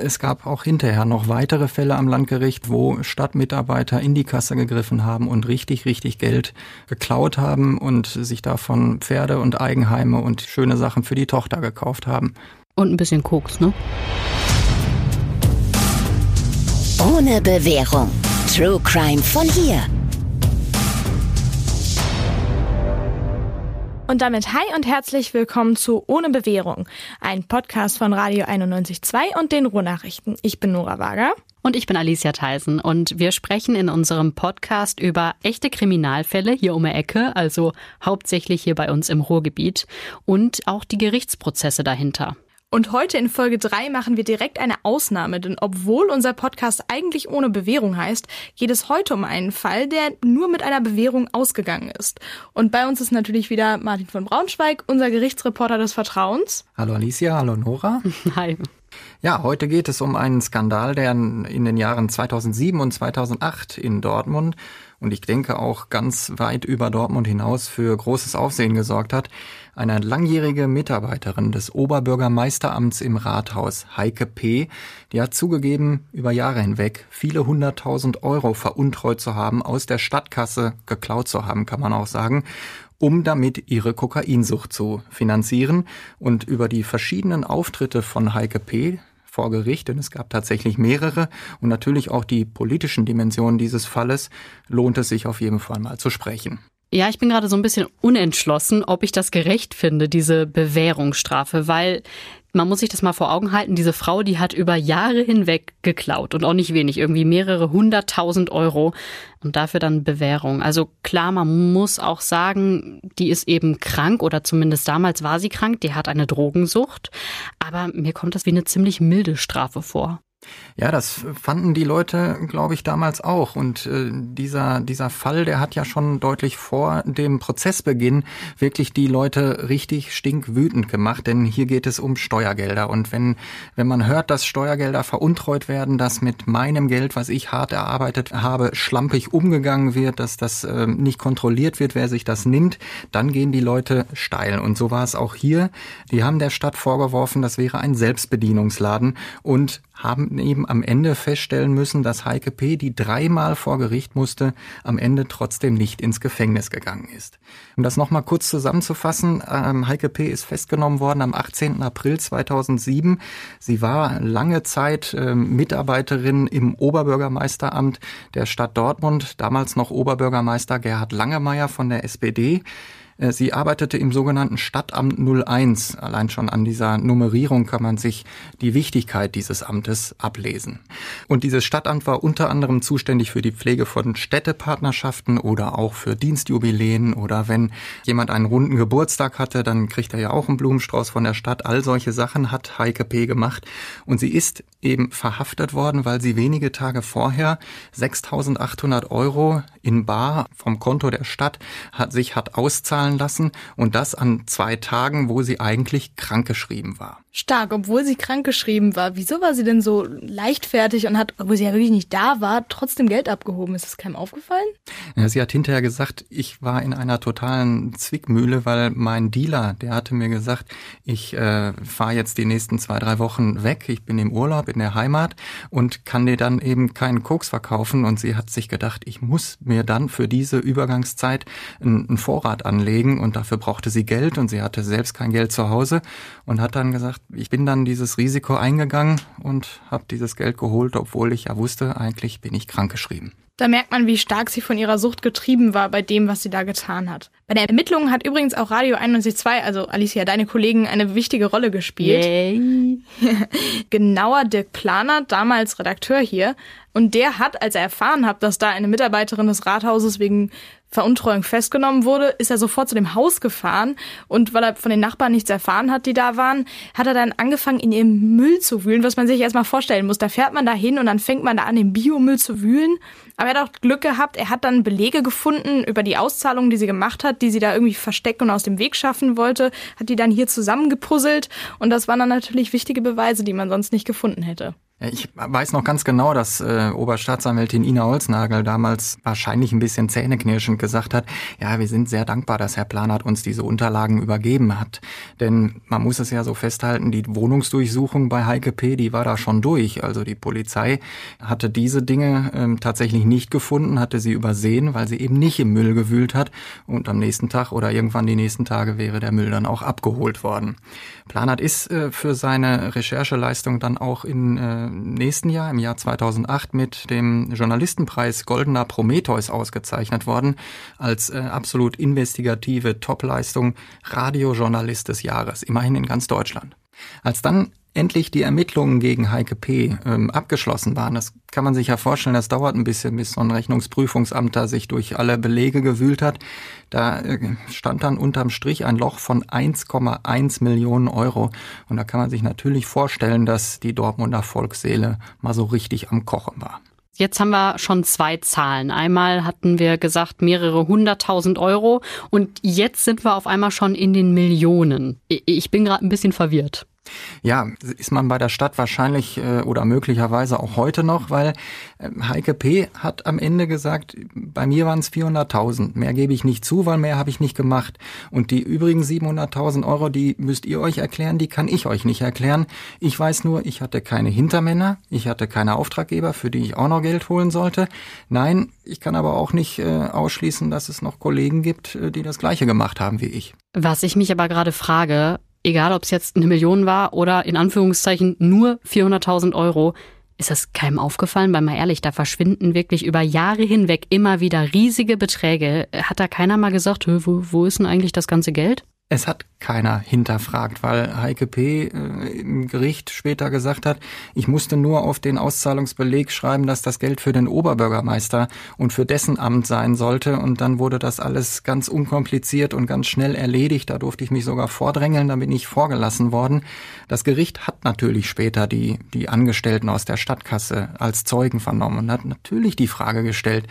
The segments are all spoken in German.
Es gab auch hinterher noch weitere Fälle am Landgericht, wo Stadtmitarbeiter in die Kasse gegriffen haben und richtig, richtig Geld geklaut haben und sich davon Pferde und Eigenheime und schöne Sachen für die Tochter gekauft haben. Und ein bisschen Koks, ne? Ohne Bewährung. True Crime von hier. Und damit hi und herzlich willkommen zu Ohne Bewährung, ein Podcast von Radio 91.2 und den Ruhrnachrichten. Ich bin Nora Wager. Und ich bin Alicia Theisen und wir sprechen in unserem Podcast über echte Kriminalfälle hier um die Ecke, also hauptsächlich hier bei uns im Ruhrgebiet und auch die Gerichtsprozesse dahinter. Und heute in Folge 3 machen wir direkt eine Ausnahme, denn obwohl unser Podcast eigentlich ohne Bewährung heißt, geht es heute um einen Fall, der nur mit einer Bewährung ausgegangen ist. Und bei uns ist natürlich wieder Martin von Braunschweig, unser Gerichtsreporter des Vertrauens. Hallo Alicia, hallo Nora. Hi. Ja, heute geht es um einen Skandal, der in den Jahren 2007 und 2008 in Dortmund und ich denke auch ganz weit über Dortmund hinaus für großes Aufsehen gesorgt hat. Eine langjährige Mitarbeiterin des Oberbürgermeisteramts im Rathaus, Heike P., die hat zugegeben, über Jahre hinweg viele hunderttausend Euro veruntreut zu haben, aus der Stadtkasse geklaut zu haben, kann man auch sagen um damit ihre Kokainsucht zu finanzieren. Und über die verschiedenen Auftritte von Heike P., vor Gericht, denn es gab tatsächlich mehrere und natürlich auch die politischen Dimensionen dieses Falles lohnt es sich auf jeden Fall mal zu sprechen. Ja, ich bin gerade so ein bisschen unentschlossen, ob ich das gerecht finde, diese Bewährungsstrafe, weil man muss sich das mal vor Augen halten, diese Frau, die hat über Jahre hinweg geklaut und auch nicht wenig, irgendwie mehrere hunderttausend Euro und dafür dann Bewährung. Also klar, man muss auch sagen, die ist eben krank oder zumindest damals war sie krank, die hat eine Drogensucht, aber mir kommt das wie eine ziemlich milde Strafe vor. Ja, das fanden die Leute, glaube ich, damals auch. Und äh, dieser, dieser Fall, der hat ja schon deutlich vor dem Prozessbeginn wirklich die Leute richtig stinkwütend gemacht, denn hier geht es um Steuergelder. Und wenn, wenn man hört, dass Steuergelder veruntreut werden, dass mit meinem Geld, was ich hart erarbeitet habe, schlampig umgegangen wird, dass das äh, nicht kontrolliert wird, wer sich das nimmt, dann gehen die Leute steil. Und so war es auch hier. Die haben der Stadt vorgeworfen, das wäre ein Selbstbedienungsladen und haben eben am Ende feststellen müssen, dass Heike P., die dreimal vor Gericht musste, am Ende trotzdem nicht ins Gefängnis gegangen ist. Um das nochmal kurz zusammenzufassen, ähm, Heike P. ist festgenommen worden am 18. April 2007. Sie war lange Zeit ähm, Mitarbeiterin im Oberbürgermeisteramt der Stadt Dortmund, damals noch Oberbürgermeister Gerhard Langemeyer von der SPD. Äh, sie arbeitete im sogenannten Stadtamt 01. Allein schon an dieser Nummerierung kann man sich die Wichtigkeit dieses Amtes ablesen. Und dieses Stadtamt war unter anderem zuständig für die Pflege von Städtepartnerschaften oder auch für Dienstjubiläen oder wenn jemand einen runden Geburtstag hatte, dann kriegt er ja auch einen Blumenstrauß von der Stadt. All solche Sachen hat Heike P. gemacht. Und sie ist eben verhaftet worden, weil sie wenige Tage vorher 6.800 Euro in Bar vom Konto der Stadt hat, sich hat auszahlen lassen und das an zwei Tagen, wo sie eigentlich krankgeschrieben war. Stark, obwohl sie krankgeschrieben war. Wieso war sie denn so leichtfertig und hat, obwohl sie ja wirklich nicht da war, trotzdem Geld abgehoben? Ist das keinem aufgefallen? Ja, sie hat hinterher gesagt, ich war in einer totalen Zwickmühle, weil mein Dealer, der hatte mir gesagt, ich äh, fahre jetzt die nächsten zwei, drei Wochen weg, ich bin im Urlaub in der Heimat und kann dir dann eben keinen Koks verkaufen. Und sie hat sich gedacht, ich muss mir dann für diese Übergangszeit einen Vorrat anlegen und dafür brauchte sie Geld und sie hatte selbst kein Geld zu Hause und hat dann gesagt, ich bin dann dieses Risiko eingegangen und habe dieses Geld geholt, obwohl ich ja wusste, eigentlich bin ich krankgeschrieben. Da merkt man, wie stark sie von ihrer Sucht getrieben war bei dem, was sie da getan hat. Bei der Ermittlung hat übrigens auch Radio 91.2, also Alicia, deine Kollegen, eine wichtige Rolle gespielt. Yay. Genauer Dirk Planer, damals Redakteur hier. Und der hat, als er erfahren hat, dass da eine Mitarbeiterin des Rathauses wegen Veruntreuung festgenommen wurde, ist er sofort zu dem Haus gefahren und weil er von den Nachbarn nichts erfahren hat, die da waren, hat er dann angefangen, in ihrem Müll zu wühlen, was man sich erstmal vorstellen muss. Da fährt man da hin und dann fängt man da an, den Biomüll zu wühlen. Aber er hat auch Glück gehabt, er hat dann Belege gefunden über die Auszahlungen, die sie gemacht hat, die sie da irgendwie versteckt und aus dem Weg schaffen wollte, hat die dann hier zusammengepuzzelt und das waren dann natürlich wichtige Beweise, die man sonst nicht gefunden hätte. Ich weiß noch ganz genau, dass äh, Oberstaatsanwältin Ina Holznagel damals wahrscheinlich ein bisschen zähneknirschend gesagt hat, ja, wir sind sehr dankbar, dass Herr Planert uns diese Unterlagen übergeben hat. Denn man muss es ja so festhalten, die Wohnungsdurchsuchung bei Heike P., die war da schon durch. Also die Polizei hatte diese Dinge ähm, tatsächlich nicht gefunden, hatte sie übersehen, weil sie eben nicht im Müll gewühlt hat. Und am nächsten Tag oder irgendwann die nächsten Tage wäre der Müll dann auch abgeholt worden. Planert ist äh, für seine Rechercheleistung dann auch in äh, nächsten Jahr, im Jahr 2008, mit dem Journalistenpreis Goldener Prometheus ausgezeichnet worden, als äh, absolut investigative Topleistung Radiojournalist des Jahres, immerhin in ganz Deutschland. Als dann endlich die Ermittlungen gegen Heike P. Ähm, abgeschlossen waren. Das kann man sich ja vorstellen, das dauert ein bisschen, bis so ein Rechnungsprüfungsamt da sich durch alle Belege gewühlt hat. Da äh, stand dann unterm Strich ein Loch von 1,1 Millionen Euro. Und da kann man sich natürlich vorstellen, dass die Dortmunder Volksseele mal so richtig am Kochen war. Jetzt haben wir schon zwei Zahlen. Einmal hatten wir gesagt mehrere hunderttausend Euro und jetzt sind wir auf einmal schon in den Millionen. Ich bin gerade ein bisschen verwirrt. Ja, ist man bei der Stadt wahrscheinlich äh, oder möglicherweise auch heute noch, weil äh, Heike P. hat am Ende gesagt, bei mir waren es 400.000. Mehr gebe ich nicht zu, weil mehr habe ich nicht gemacht. Und die übrigen 700.000 Euro, die müsst ihr euch erklären, die kann ich euch nicht erklären. Ich weiß nur, ich hatte keine Hintermänner, ich hatte keine Auftraggeber, für die ich auch noch Geld holen sollte. Nein, ich kann aber auch nicht äh, ausschließen, dass es noch Kollegen gibt, äh, die das Gleiche gemacht haben wie ich. Was ich mich aber gerade frage, egal ob es jetzt eine Million war oder in Anführungszeichen nur 400.000 Euro, ist das keinem aufgefallen? Weil mal ehrlich, da verschwinden wirklich über Jahre hinweg immer wieder riesige Beträge. Hat da keiner mal gesagt, wo, wo ist denn eigentlich das ganze Geld? Es hat keiner hinterfragt, weil Heike P. Äh, im Gericht später gesagt hat, ich musste nur auf den Auszahlungsbeleg schreiben, dass das Geld für den Oberbürgermeister und für dessen Amt sein sollte. Und dann wurde das alles ganz unkompliziert und ganz schnell erledigt. Da durfte ich mich sogar vordrängeln, da bin ich vorgelassen worden. Das Gericht hat natürlich später die, die Angestellten aus der Stadtkasse als Zeugen vernommen und hat natürlich die Frage gestellt,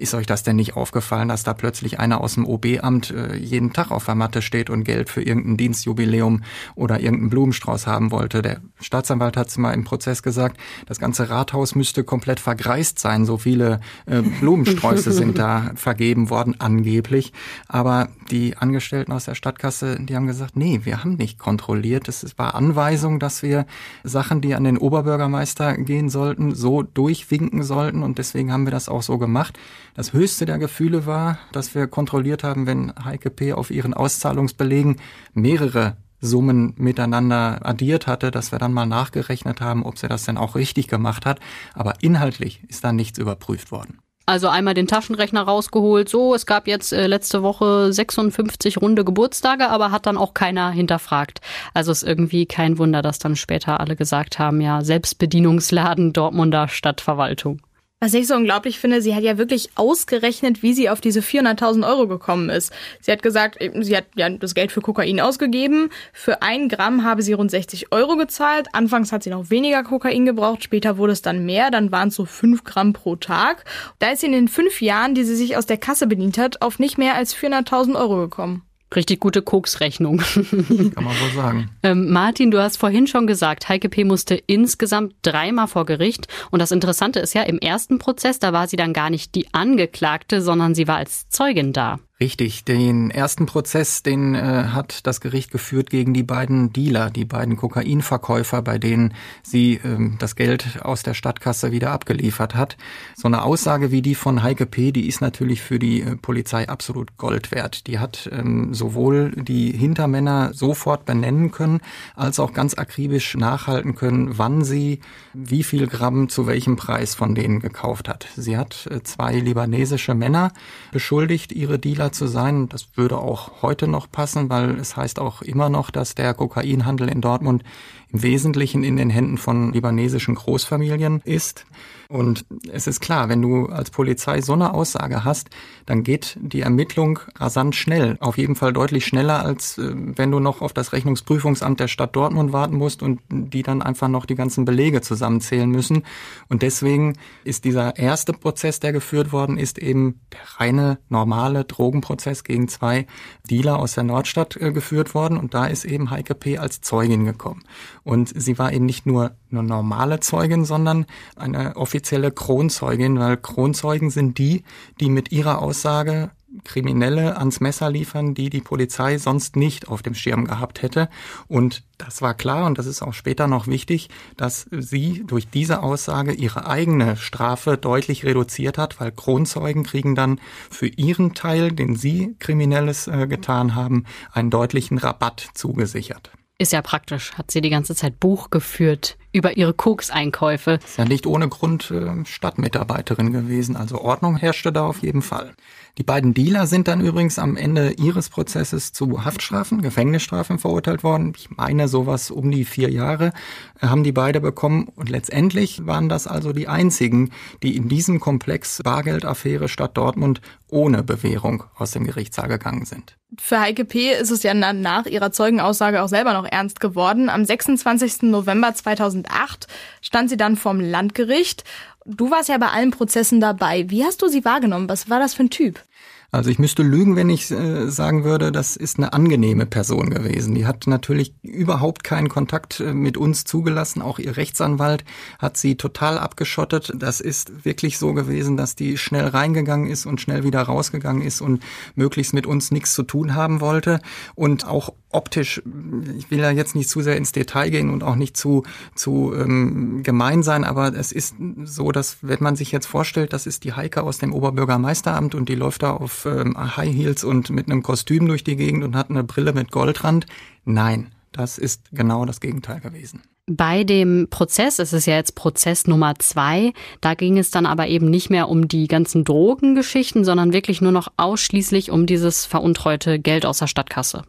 ist euch das denn nicht aufgefallen, dass da plötzlich einer aus dem OB-Amt äh, jeden Tag auf der Matte steht und Geld für irgendein Dienstjubiläum oder irgendeinen Blumenstrauß haben wollte? Der Staatsanwalt hat mal im Prozess gesagt, das ganze Rathaus müsste komplett vergreist sein. So viele äh, Blumensträuße sind da vergeben worden, angeblich. Aber die Angestellten aus der Stadtkasse, die haben gesagt, nee, wir haben nicht kontrolliert. Es war Anweisung, dass wir Sachen, die an den Oberbürgermeister gehen sollten, so durchwinken sollten. Und deswegen haben wir das auch so gemacht. Das höchste der Gefühle war, dass wir kontrolliert haben, wenn Heike P. auf ihren Auszahlungsbelegen mehrere Summen miteinander addiert hatte, dass wir dann mal nachgerechnet haben, ob sie das denn auch richtig gemacht hat. Aber inhaltlich ist da nichts überprüft worden. Also einmal den Taschenrechner rausgeholt. So, es gab jetzt äh, letzte Woche 56 runde Geburtstage, aber hat dann auch keiner hinterfragt. Also ist irgendwie kein Wunder, dass dann später alle gesagt haben, ja, Selbstbedienungsladen Dortmunder Stadtverwaltung. Was ich so unglaublich finde, sie hat ja wirklich ausgerechnet, wie sie auf diese 400.000 Euro gekommen ist. Sie hat gesagt, sie hat ja das Geld für Kokain ausgegeben. Für ein Gramm habe sie rund 60 Euro gezahlt. Anfangs hat sie noch weniger Kokain gebraucht, später wurde es dann mehr, dann waren es so 5 Gramm pro Tag. Da ist sie in den fünf Jahren, die sie sich aus der Kasse bedient hat, auf nicht mehr als 400.000 Euro gekommen. Richtig gute Koksrechnung. Kann man wohl sagen. Ähm, Martin, du hast vorhin schon gesagt, Heike P. musste insgesamt dreimal vor Gericht. Und das Interessante ist ja, im ersten Prozess, da war sie dann gar nicht die Angeklagte, sondern sie war als Zeugin da. Richtig, den ersten Prozess, den äh, hat das Gericht geführt gegen die beiden Dealer, die beiden Kokainverkäufer, bei denen sie ähm, das Geld aus der Stadtkasse wieder abgeliefert hat. So eine Aussage wie die von Heike P., die ist natürlich für die äh, Polizei absolut Gold wert. Die hat ähm, sowohl die Hintermänner sofort benennen können, als auch ganz akribisch nachhalten können, wann sie wie viel Gramm zu welchem Preis von denen gekauft hat. Sie hat äh, zwei libanesische Männer beschuldigt, ihre Dealer zu sein. Das würde auch heute noch passen, weil es heißt auch immer noch, dass der Kokainhandel in Dortmund im Wesentlichen in den Händen von libanesischen Großfamilien ist. Und es ist klar, wenn du als Polizei so eine Aussage hast, dann geht die Ermittlung rasant schnell. Auf jeden Fall deutlich schneller, als äh, wenn du noch auf das Rechnungsprüfungsamt der Stadt Dortmund warten musst und die dann einfach noch die ganzen Belege zusammenzählen müssen. Und deswegen ist dieser erste Prozess, der geführt worden ist, eben der reine, normale Drogen Drogenprozess gegen zwei Dealer aus der Nordstadt äh, geführt worden und da ist eben Heike P. als Zeugin gekommen. Und sie war eben nicht nur eine normale Zeugin, sondern eine offizielle Kronzeugin, weil Kronzeugen sind die, die mit ihrer Aussage Kriminelle ans Messer liefern, die die Polizei sonst nicht auf dem Schirm gehabt hätte. Und das war klar und das ist auch später noch wichtig, dass sie durch diese Aussage ihre eigene Strafe deutlich reduziert hat, weil Kronzeugen kriegen dann für ihren Teil, den sie Kriminelles äh, getan haben, einen deutlichen Rabatt zugesichert. Ist ja praktisch, hat sie die ganze Zeit Buch geführt über ihre Kokseinkäufe. Ist ja nicht ohne Grund äh, Stadtmitarbeiterin gewesen, also Ordnung herrschte da auf jeden Fall. Die beiden Dealer sind dann übrigens am Ende ihres Prozesses zu Haftstrafen, Gefängnisstrafen verurteilt worden. Ich meine, sowas um die vier Jahre äh, haben die beide bekommen. Und letztendlich waren das also die einzigen, die in diesem Komplex Bargeldaffäre Stadt Dortmund ohne Bewährung aus dem Gerichtssaal gegangen sind. Für Heike P. ist es ja nach ihrer Zeugenaussage auch selber noch ernst geworden. Am 26. November 2008 stand sie dann vorm Landgericht Du warst ja bei allen Prozessen dabei. Wie hast du sie wahrgenommen? Was war das für ein Typ? Also ich müsste lügen, wenn ich äh, sagen würde, das ist eine angenehme Person gewesen. Die hat natürlich überhaupt keinen Kontakt äh, mit uns zugelassen. Auch ihr Rechtsanwalt hat sie total abgeschottet. Das ist wirklich so gewesen, dass die schnell reingegangen ist und schnell wieder rausgegangen ist und möglichst mit uns nichts zu tun haben wollte. Und auch optisch, ich will ja jetzt nicht zu sehr ins Detail gehen und auch nicht zu, zu ähm, gemein sein, aber es ist so, dass wenn man sich jetzt vorstellt, das ist die Heike aus dem Oberbürgermeisteramt und die läuft da auf ähm, High Heels und mit einem Kostüm durch die Gegend und hat eine Brille mit Goldrand. Nein, das ist genau das Gegenteil gewesen. Bei dem Prozess, es ist ja jetzt Prozess Nummer zwei, da ging es dann aber eben nicht mehr um die ganzen Drogengeschichten, sondern wirklich nur noch ausschließlich um dieses veruntreute Geld aus der Stadtkasse.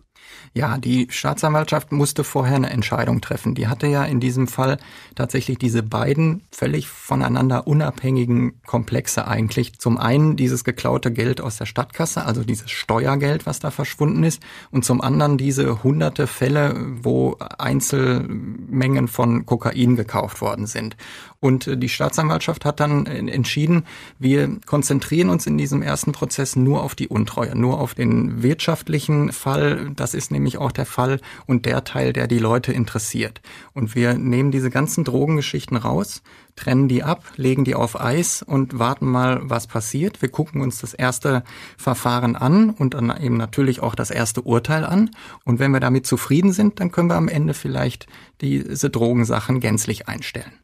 Ja, die Staatsanwaltschaft musste vorher eine Entscheidung treffen. Die hatte ja in diesem Fall tatsächlich diese beiden völlig voneinander unabhängigen Komplexe eigentlich. Zum einen dieses geklaute Geld aus der Stadtkasse, also dieses Steuergeld, was da verschwunden ist, und zum anderen diese hunderte Fälle, wo Einzelmengen von Kokain gekauft worden sind. Und äh, die Staatsanwaltschaft hat dann äh, entschieden, wir konzentrieren uns in diesem ersten Prozess nur auf die Untreue, nur auf den wirtschaftlichen Fall. Das ist nämlich auch der Fall und der Teil, der die Leute interessiert. Und wir nehmen diese ganzen Drogengeschichten raus, trennen die ab, legen die auf Eis und warten mal, was passiert. Wir gucken uns das erste Verfahren an und dann eben natürlich auch das erste Urteil an. Und wenn wir damit zufrieden sind, dann können wir am Ende vielleicht diese Drogensachen gänzlich einstellen.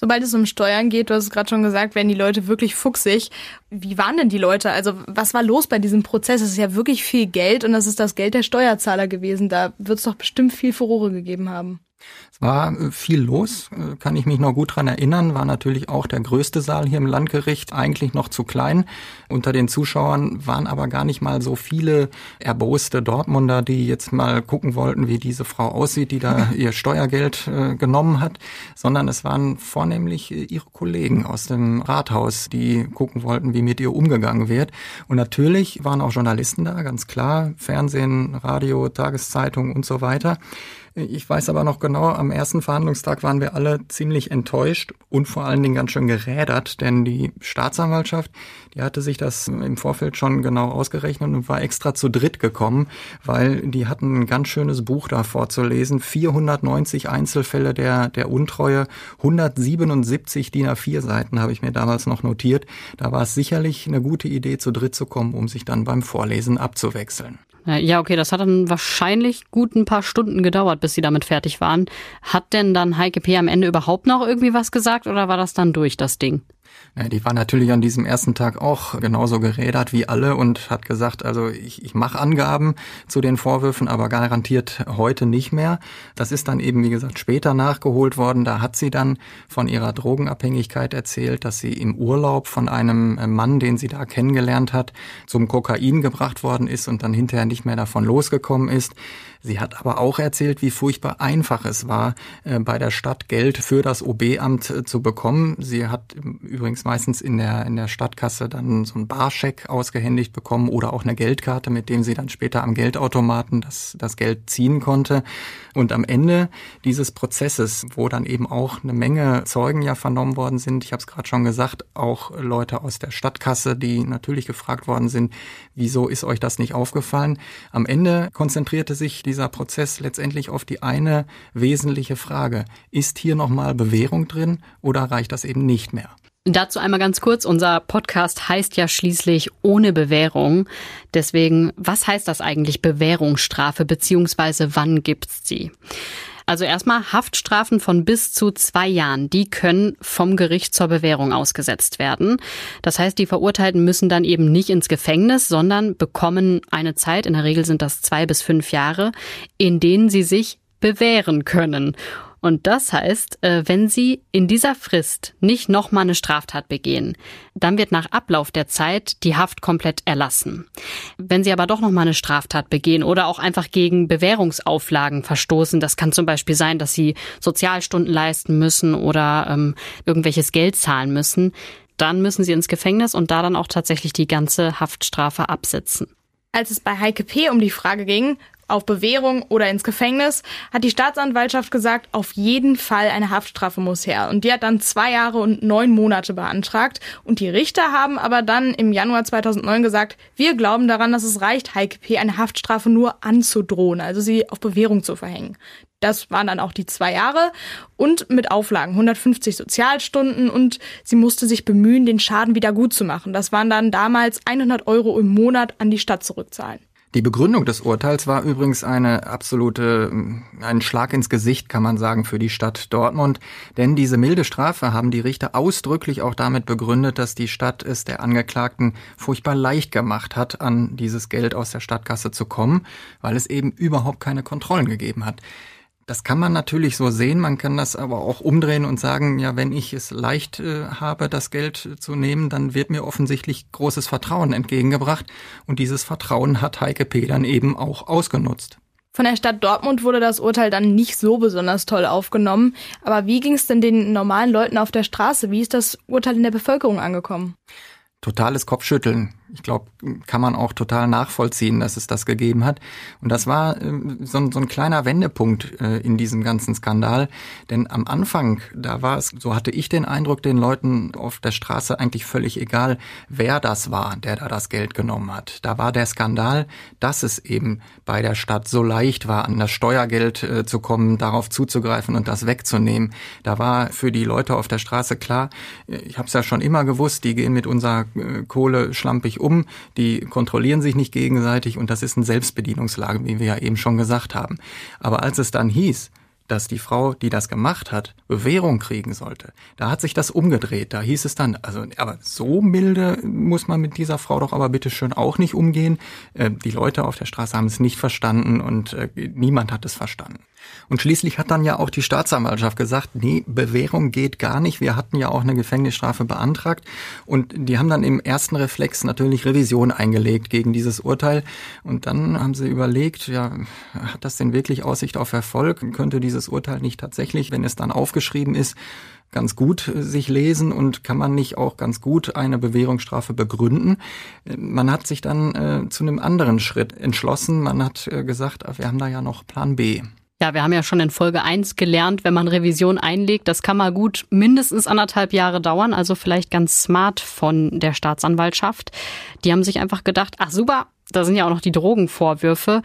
Sobald es um Steuern geht, du hast es gerade schon gesagt, werden die Leute wirklich fuchsig. Wie waren denn die Leute? Also was war los bei diesem Prozess? Es ist ja wirklich viel Geld und das ist das Geld der Steuerzahler gewesen. Da wird es doch bestimmt viel Furore gegeben haben. Es war äh, viel los, äh, kann ich mich noch gut dran erinnern, war natürlich auch der größte Saal hier im Landgericht, eigentlich noch zu klein. Unter den Zuschauern waren aber gar nicht mal so viele erboste Dortmunder, die jetzt mal gucken wollten, wie diese Frau aussieht, die da ihr Steuergeld äh, genommen hat, sondern es waren vornehmlich äh, ihre Kollegen aus dem Rathaus, die gucken wollten, wie mit ihr umgegangen wird. Und natürlich waren auch Journalisten da, ganz klar, Fernsehen, Radio, Tageszeitung und so weiter. Ich weiß aber noch genau, am ersten Verhandlungstag waren wir alle ziemlich enttäuscht und vor allen Dingen ganz schön gerädert, denn die Staatsanwaltschaft, die hatte sich das im Vorfeld schon genau ausgerechnet und war extra zu dritt gekommen, weil die hatten ein ganz schönes Buch da vorzulesen. 490 Einzelfälle der, der Untreue, 177 DIN A4 Seiten habe ich mir damals noch notiert. Da war es sicherlich eine gute Idee, zu dritt zu kommen, um sich dann beim Vorlesen abzuwechseln. Ja, okay, das hat dann wahrscheinlich gut ein paar Stunden gedauert, bis sie damit fertig waren. Hat denn dann Heike P. am Ende überhaupt noch irgendwie was gesagt oder war das dann durch, das Ding? Ja, die war natürlich an diesem ersten Tag auch genauso gerädert wie alle und hat gesagt, also ich, ich mache Angaben zu den Vorwürfen, aber garantiert heute nicht mehr. Das ist dann eben, wie gesagt, später nachgeholt worden. Da hat sie dann von ihrer Drogenabhängigkeit erzählt, dass sie im Urlaub von einem Mann, den sie da kennengelernt hat, zum Kokain gebracht worden ist und dann hinterher nicht mehr davon losgekommen ist. Sie hat aber auch erzählt, wie furchtbar einfach es war, äh, bei der Stadt Geld für das OB-Amt äh, zu bekommen. Sie hat übrigens meistens in der, in der Stadtkasse dann so ein Barscheck ausgehändigt bekommen oder auch eine Geldkarte, mit dem sie dann später am Geldautomaten das, das Geld ziehen konnte. Und am Ende dieses Prozesses, wo dann eben auch eine Menge Zeugen ja vernommen worden sind, ich habe es gerade schon gesagt, auch Leute aus der Stadtkasse, die natürlich gefragt worden sind, wieso ist euch das nicht aufgefallen? Am Ende konzentrierte sich dieser Prozess letztendlich auf die eine wesentliche Frage. Ist hier nochmal Bewährung drin oder reicht das eben nicht mehr? Dazu einmal ganz kurz, unser Podcast heißt ja schließlich ohne Bewährung. Deswegen, was heißt das eigentlich Bewährungsstrafe beziehungsweise wann gibt's sie? Also erstmal Haftstrafen von bis zu zwei Jahren, die können vom Gericht zur Bewährung ausgesetzt werden. Das heißt, die Verurteilten müssen dann eben nicht ins Gefängnis, sondern bekommen eine Zeit, in der Regel sind das zwei bis fünf Jahre, in denen sie sich bewähren können. Und das heißt, äh, wenn Sie in dieser Frist nicht nochmal eine Straftat begehen, dann wird nach Ablauf der Zeit die Haft komplett erlassen. Wenn Sie aber doch nochmal eine Straftat begehen oder auch einfach gegen Bewährungsauflagen verstoßen, das kann zum Beispiel sein, dass Sie Sozialstunden leisten müssen oder ähm, irgendwelches Geld zahlen müssen, dann müssen Sie ins Gefängnis und da dann auch tatsächlich die ganze Haftstrafe absitzen. Als es bei Heike P. um die Frage ging, auf Bewährung oder ins Gefängnis, hat die Staatsanwaltschaft gesagt, auf jeden Fall eine Haftstrafe muss her. Und die hat dann zwei Jahre und neun Monate beantragt. Und die Richter haben aber dann im Januar 2009 gesagt, wir glauben daran, dass es reicht, Heike P. eine Haftstrafe nur anzudrohen, also sie auf Bewährung zu verhängen. Das waren dann auch die zwei Jahre und mit Auflagen 150 Sozialstunden und sie musste sich bemühen, den Schaden wieder gut zu machen. Das waren dann damals 100 Euro im Monat an die Stadt zurückzahlen. Die Begründung des Urteils war übrigens eine absolute, ein Schlag ins Gesicht, kann man sagen, für die Stadt Dortmund. Denn diese milde Strafe haben die Richter ausdrücklich auch damit begründet, dass die Stadt es der Angeklagten furchtbar leicht gemacht hat, an dieses Geld aus der Stadtkasse zu kommen, weil es eben überhaupt keine Kontrollen gegeben hat. Das kann man natürlich so sehen, man kann das aber auch umdrehen und sagen, ja, wenn ich es leicht äh, habe, das Geld zu nehmen, dann wird mir offensichtlich großes Vertrauen entgegengebracht und dieses Vertrauen hat Heike P. dann eben auch ausgenutzt. Von der Stadt Dortmund wurde das Urteil dann nicht so besonders toll aufgenommen. Aber wie ging es denn den normalen Leuten auf der Straße? Wie ist das Urteil in der Bevölkerung angekommen? Totales Kopfschütteln ich glaube, kann man auch total nachvollziehen, dass es das gegeben hat. Und das war äh, so, ein, so ein kleiner Wendepunkt äh, in diesem ganzen Skandal. Denn am Anfang, da war es, so hatte ich den Eindruck, den Leuten auf der Straße eigentlich völlig egal, wer das war, der da das Geld genommen hat. Da war der Skandal, dass es eben bei der Stadt so leicht war, an das Steuergeld äh, zu kommen, darauf zuzugreifen und das wegzunehmen. Da war für die Leute auf der Straße klar, äh, ich habe es ja schon immer gewusst, die gehen mit unserer Kohle schlampig um, die kontrollieren sich nicht gegenseitig und das ist eine Selbstbedienungslage, wie wir ja eben schon gesagt haben. Aber als es dann hieß, dass die Frau, die das gemacht hat, Bewährung kriegen sollte. Da hat sich das umgedreht. Da hieß es dann, also, aber so milde muss man mit dieser Frau doch aber bitte schön auch nicht umgehen. Äh, die Leute auf der Straße haben es nicht verstanden und äh, niemand hat es verstanden. Und schließlich hat dann ja auch die Staatsanwaltschaft gesagt, nee, Bewährung geht gar nicht. Wir hatten ja auch eine Gefängnisstrafe beantragt. Und die haben dann im ersten Reflex natürlich Revision eingelegt gegen dieses Urteil. Und dann haben sie überlegt, ja, hat das denn wirklich Aussicht auf Erfolg? Könnte dieses Urteil nicht tatsächlich, wenn es dann aufgeschrieben ist, ganz gut sich lesen und kann man nicht auch ganz gut eine Bewährungsstrafe begründen. Man hat sich dann äh, zu einem anderen Schritt entschlossen. Man hat äh, gesagt, wir haben da ja noch Plan B. Ja, wir haben ja schon in Folge 1 gelernt, wenn man Revision einlegt, das kann mal gut mindestens anderthalb Jahre dauern, also vielleicht ganz smart von der Staatsanwaltschaft. Die haben sich einfach gedacht, ach super, da sind ja auch noch die Drogenvorwürfe,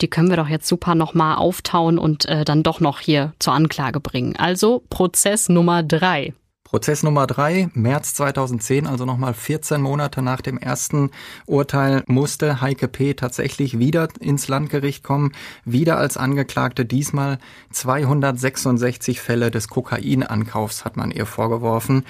die können wir doch jetzt super nochmal auftauen und äh, dann doch noch hier zur Anklage bringen. Also Prozess Nummer drei. Prozess Nummer drei, März 2010, also nochmal 14 Monate nach dem ersten Urteil, musste Heike P. tatsächlich wieder ins Landgericht kommen, wieder als Angeklagte. Diesmal 266 Fälle des Kokainankaufs hat man ihr vorgeworfen.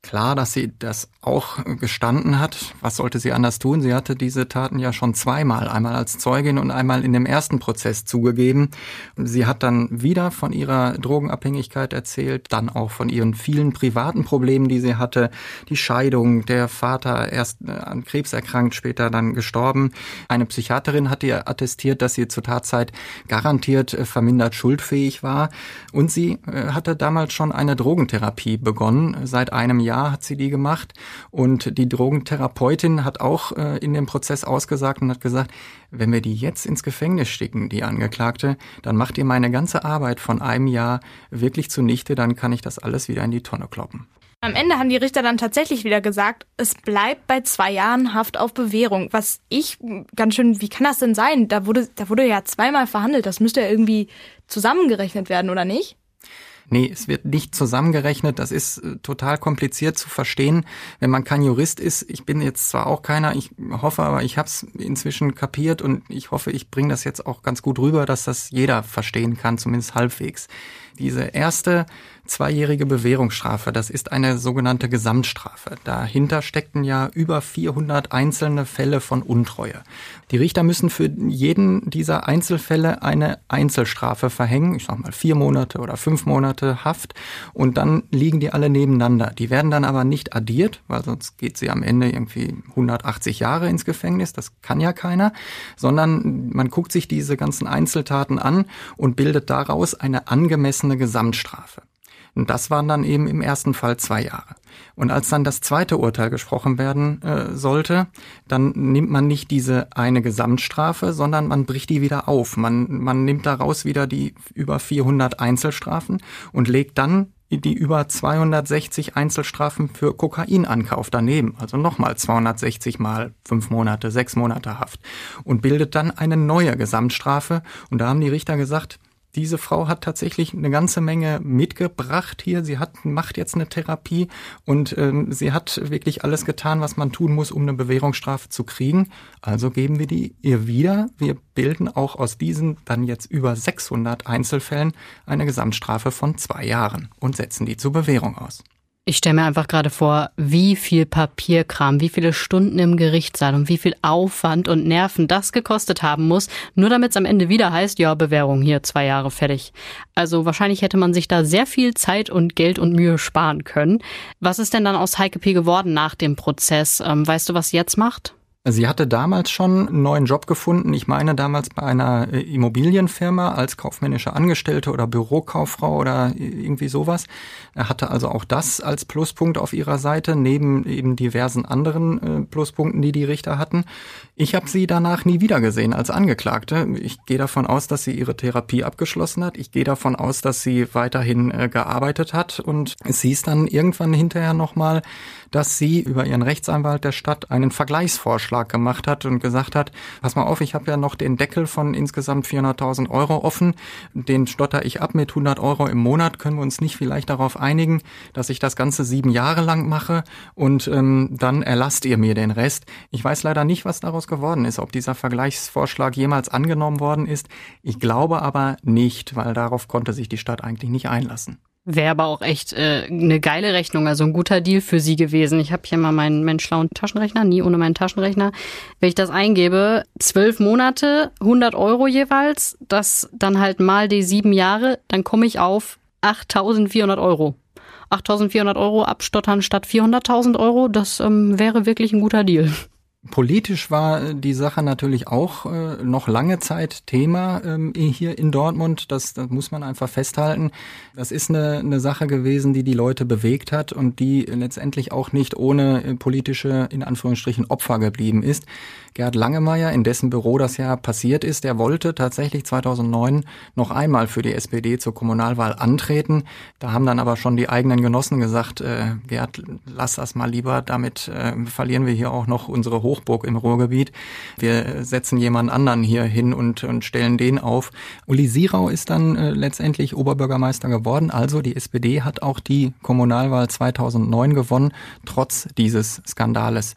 Klar, dass sie das auch gestanden hat. Was sollte sie anders tun? Sie hatte diese Taten ja schon zweimal, einmal als Zeugin und einmal in dem ersten Prozess zugegeben. Sie hat dann wieder von ihrer Drogenabhängigkeit erzählt, dann auch von ihren vielen privaten Problemen, die sie hatte. Die Scheidung, der Vater erst äh, an Krebs erkrankt, später dann gestorben. Eine Psychiaterin hat ihr attestiert, dass sie zur Tatzeit garantiert äh, vermindert schuldfähig war. Und sie äh, hatte damals schon eine Drogentherapie begonnen, seit einem Jahr hat sie die gemacht. Und die Drogentherapeutin hat auch äh, in dem Prozess ausgesagt und hat gesagt, wenn wir die jetzt ins Gefängnis schicken, die Angeklagte, dann macht ihr meine ganze Arbeit von einem Jahr wirklich zunichte, dann kann ich das alles wieder in die Tonne kloppen. Am Ende haben die Richter dann tatsächlich wieder gesagt, es bleibt bei zwei Jahren Haft auf Bewährung. Was ich ganz schön, wie kann das denn sein? Da wurde, da wurde ja zweimal verhandelt. Das müsste ja irgendwie zusammengerechnet werden, oder nicht? Nee, es wird nicht zusammengerechnet. Das ist äh, total kompliziert zu verstehen, wenn man kein Jurist ist. Ich bin jetzt zwar auch keiner, ich hoffe aber, ich habe es inzwischen kapiert und ich hoffe, ich bringe das jetzt auch ganz gut rüber, dass das jeder verstehen kann, zumindest halbwegs. Diese erste zweijährige Bewährungsstrafe, das ist eine sogenannte Gesamtstrafe. Dahinter steckten ja über 400 einzelne Fälle von Untreue. Die Richter müssen für jeden dieser Einzelfälle eine Einzelstrafe verhängen, ich sag mal vier Monate oder fünf Monate Haft und dann liegen die alle nebeneinander. Die werden dann aber nicht addiert, weil sonst geht sie am Ende irgendwie 180 Jahre ins Gefängnis, das kann ja keiner, sondern man guckt sich diese ganzen Einzeltaten an und bildet daraus eine angemessene Gesamtstrafe. Und das waren dann eben im ersten Fall zwei Jahre. Und als dann das zweite Urteil gesprochen werden äh, sollte, dann nimmt man nicht diese eine Gesamtstrafe, sondern man bricht die wieder auf. Man, man nimmt daraus wieder die über 400 Einzelstrafen und legt dann die über 260 Einzelstrafen für Kokainankauf daneben, also nochmal 260 mal fünf Monate, sechs Monate Haft und bildet dann eine neue Gesamtstrafe. Und da haben die Richter gesagt, diese Frau hat tatsächlich eine ganze Menge mitgebracht hier. Sie hat, macht jetzt eine Therapie und ähm, sie hat wirklich alles getan, was man tun muss, um eine Bewährungsstrafe zu kriegen. Also geben wir die ihr wieder. Wir bilden auch aus diesen dann jetzt über 600 Einzelfällen eine Gesamtstrafe von zwei Jahren und setzen die zur Bewährung aus. Ich stelle mir einfach gerade vor, wie viel Papierkram, wie viele Stunden im Gerichtssaal und wie viel Aufwand und Nerven das gekostet haben muss, nur damit es am Ende wieder heißt, ja, Bewährung hier, zwei Jahre fertig. Also wahrscheinlich hätte man sich da sehr viel Zeit und Geld und Mühe sparen können. Was ist denn dann aus Heike P. geworden nach dem Prozess? Ähm, weißt du, was sie jetzt macht? Sie hatte damals schon einen neuen Job gefunden. Ich meine damals bei einer äh, Immobilienfirma als kaufmännische Angestellte oder Bürokauffrau oder irgendwie sowas. Er hatte also auch das als Pluspunkt auf ihrer Seite, neben eben diversen anderen äh, Pluspunkten, die die Richter hatten. Ich habe sie danach nie wieder gesehen als Angeklagte. Ich gehe davon aus, dass sie ihre Therapie abgeschlossen hat. Ich gehe davon aus, dass sie weiterhin äh, gearbeitet hat. Und es hieß dann irgendwann hinterher nochmal, dass sie über ihren Rechtsanwalt der Stadt einen Vergleichsvorschlag gemacht hat und gesagt hat, pass mal auf, ich habe ja noch den Deckel von insgesamt 400.000 Euro offen, den stotter ich ab mit 100 Euro im Monat, können wir uns nicht vielleicht darauf einigen, dass ich das Ganze sieben Jahre lang mache und ähm, dann erlasst ihr mir den Rest. Ich weiß leider nicht, was daraus geworden ist, ob dieser Vergleichsvorschlag jemals angenommen worden ist. Ich glaube aber nicht, weil darauf konnte sich die Stadt eigentlich nicht einlassen. Wäre aber auch echt äh, eine geile Rechnung, also ein guter Deal für sie gewesen. Ich habe hier mal meinen, meinen schlauen Taschenrechner, nie ohne meinen Taschenrechner. Wenn ich das eingebe, zwölf Monate, 100 Euro jeweils, das dann halt mal die sieben Jahre, dann komme ich auf 8.400 Euro. 8.400 Euro abstottern statt 400.000 Euro, das ähm, wäre wirklich ein guter Deal. Politisch war die Sache natürlich auch äh, noch lange Zeit Thema ähm, hier in Dortmund. Das, das muss man einfach festhalten. Das ist eine, eine Sache gewesen, die die Leute bewegt hat und die letztendlich auch nicht ohne äh, politische, in Anführungsstrichen, Opfer geblieben ist. Gerd Langemeyer, in dessen Büro das ja passiert ist, der wollte tatsächlich 2009 noch einmal für die SPD zur Kommunalwahl antreten. Da haben dann aber schon die eigenen Genossen gesagt, äh, Gerd, lass das mal lieber, damit äh, verlieren wir hier auch noch unsere Hochburg im Ruhrgebiet. Wir setzen jemand anderen hier hin und, und stellen den auf. Uli Sirau ist dann äh, letztendlich Oberbürgermeister geworden. Also die SPD hat auch die Kommunalwahl 2009 gewonnen, trotz dieses Skandales.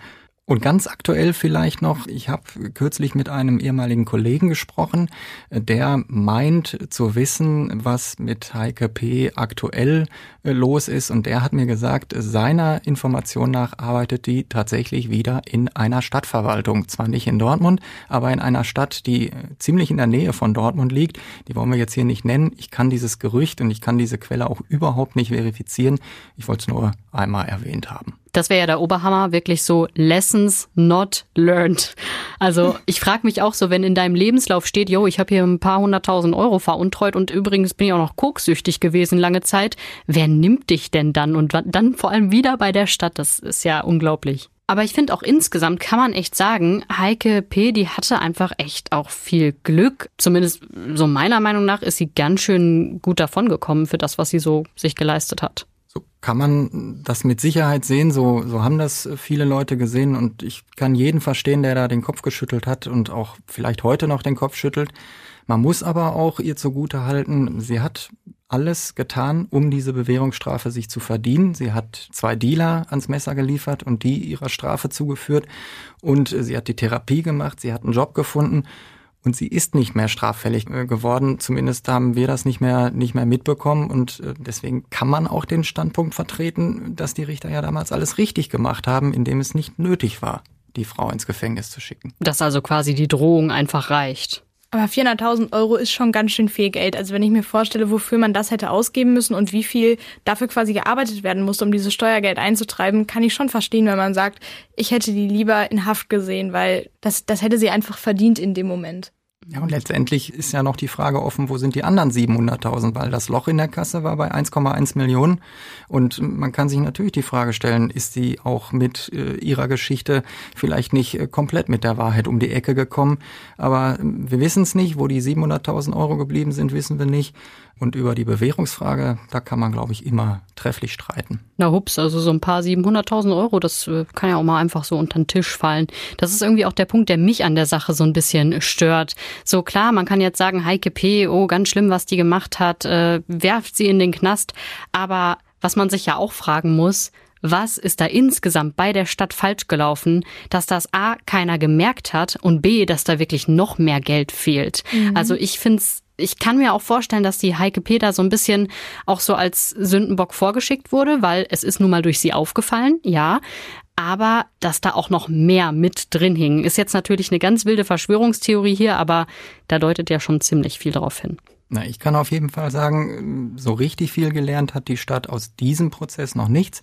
Und ganz aktuell vielleicht noch, ich habe kürzlich mit einem ehemaligen Kollegen gesprochen, der meint zu wissen, was mit Heike P. aktuell äh, los ist. Und der hat mir gesagt, seiner Information nach arbeitet die tatsächlich wieder in einer Stadtverwaltung. Zwar nicht in Dortmund, aber in einer Stadt, die äh, ziemlich in der Nähe von Dortmund liegt. Die wollen wir jetzt hier nicht nennen. Ich kann dieses Gerücht und ich kann diese Quelle auch überhaupt nicht verifizieren. Ich wollte es nur einmal erwähnt haben. Das wäre ja der Oberhammer, wirklich so Lessons not learned. Also ich frage mich auch so, wenn in deinem Lebenslauf steht, yo, ich habe hier ein paar hunderttausend Euro veruntreut und übrigens bin ich auch noch koksüchtig gewesen lange Zeit. Wer nimmt dich denn dann? Und dann vor allem wieder bei der Stadt, das ist ja unglaublich. Aber ich finde auch insgesamt kann man echt sagen, Heike P., die hatte einfach echt auch viel Glück. Zumindest so meiner Meinung nach ist sie ganz schön gut davongekommen für das, was sie so sich geleistet hat. Kann man das mit Sicherheit sehen. So, so haben das viele Leute gesehen und ich kann jeden verstehen, der da den Kopf geschüttelt hat und auch vielleicht heute noch den Kopf schüttelt. Man muss aber auch ihr zugute halten, sie hat alles getan, um diese Bewährungsstrafe sich zu verdienen. Sie hat zwei Dealer ans Messer geliefert und die ihrer Strafe zugeführt. Und sie hat die Therapie gemacht, sie hat einen Job gefunden und sie ist nicht mehr straffällig äh, geworden. Zumindest haben wir das nicht mehr, nicht mehr mitbekommen. Und äh, deswegen kann man auch den Standpunkt vertreten, dass die Richter ja damals alles richtig gemacht haben, indem es nicht nötig war, die Frau ins Gefängnis zu schicken. Dass also quasi die Drohung einfach reicht. Aber 400.000 Euro ist schon ganz schön viel Geld. Also wenn ich mir vorstelle, wofür man das hätte ausgeben müssen und wie viel dafür quasi gearbeitet werden muss, um dieses Steuergeld einzutreiben, kann ich schon verstehen, wenn man sagt, ich hätte die lieber in Haft gesehen, weil das, das hätte sie einfach verdient in dem Moment. Ja, und letztendlich ist ja noch die Frage offen, wo sind die anderen 700.000, weil das Loch in der Kasse war bei 1,1 Millionen. Und man kann sich natürlich die Frage stellen, ist sie auch mit äh, ihrer Geschichte vielleicht nicht äh, komplett mit der Wahrheit um die Ecke gekommen? Aber wir wissen es nicht, wo die 700.000 Euro geblieben sind, wissen wir nicht. Und über die Bewährungsfrage, da kann man, glaube ich, immer trefflich streiten. Na hups, also so ein paar 700.000 Euro, das äh, kann ja auch mal einfach so unter den Tisch fallen. Das ist irgendwie auch der Punkt, der mich an der Sache so ein bisschen stört. So klar, man kann jetzt sagen, Heike P., oh, ganz schlimm, was die gemacht hat, äh, werft sie in den Knast. Aber was man sich ja auch fragen muss, was ist da insgesamt bei der Stadt falsch gelaufen, dass das A keiner gemerkt hat und B, dass da wirklich noch mehr Geld fehlt. Mhm. Also ich finde es ich kann mir auch vorstellen, dass die Heike Peter so ein bisschen auch so als Sündenbock vorgeschickt wurde, weil es ist nun mal durch sie aufgefallen, ja. Aber dass da auch noch mehr mit drin hing, ist jetzt natürlich eine ganz wilde Verschwörungstheorie hier, aber da deutet ja schon ziemlich viel darauf hin. Na, ich kann auf jeden Fall sagen, so richtig viel gelernt hat die Stadt aus diesem Prozess noch nichts.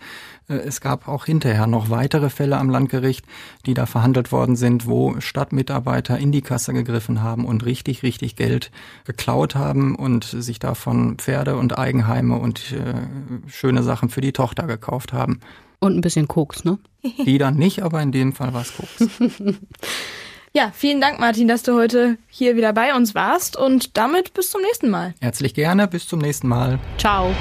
Äh, es gab auch hinterher noch weitere Fälle am Landgericht, die da verhandelt worden sind, wo Stadtmitarbeiter in die Kasse gegriffen haben und richtig, richtig Geld geklaut haben und sich davon Pferde und Eigenheime und äh, schöne Sachen für die Tochter gekauft haben. Und ein bisschen Koks, ne? Die dann nicht, aber in dem Fall war es Koks. Ja, vielen Dank, Martin, dass du heute hier wieder bei uns warst und damit bis zum nächsten Mal. Herzlich gerne, bis zum nächsten Mal. Ciao.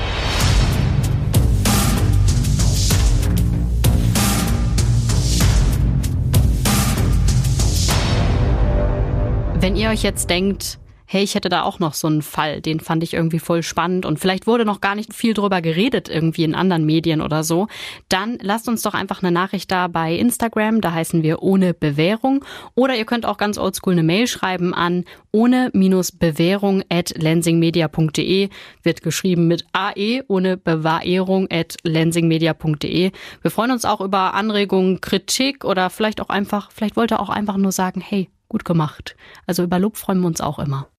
Wenn ihr euch jetzt denkt, hey, ich hätte da auch noch so einen Fall, den fand ich irgendwie voll spannend und vielleicht wurde noch gar nicht viel drüber geredet irgendwie in anderen Medien oder so, dann lasst uns doch einfach eine Nachricht da bei Instagram, da heißen wir ohne Bewährung oder ihr könnt auch ganz oldschool eine Mail schreiben an ohne-bewährung at lensingmedia.de, wird geschrieben mit AE, ohne Bewahrung at lensingmedia.de. Wir freuen uns auch über Anregungen, Kritik oder vielleicht auch einfach, vielleicht wollt ihr auch einfach nur sagen, hey, gut gemacht. Also über Lob freuen wir uns auch immer.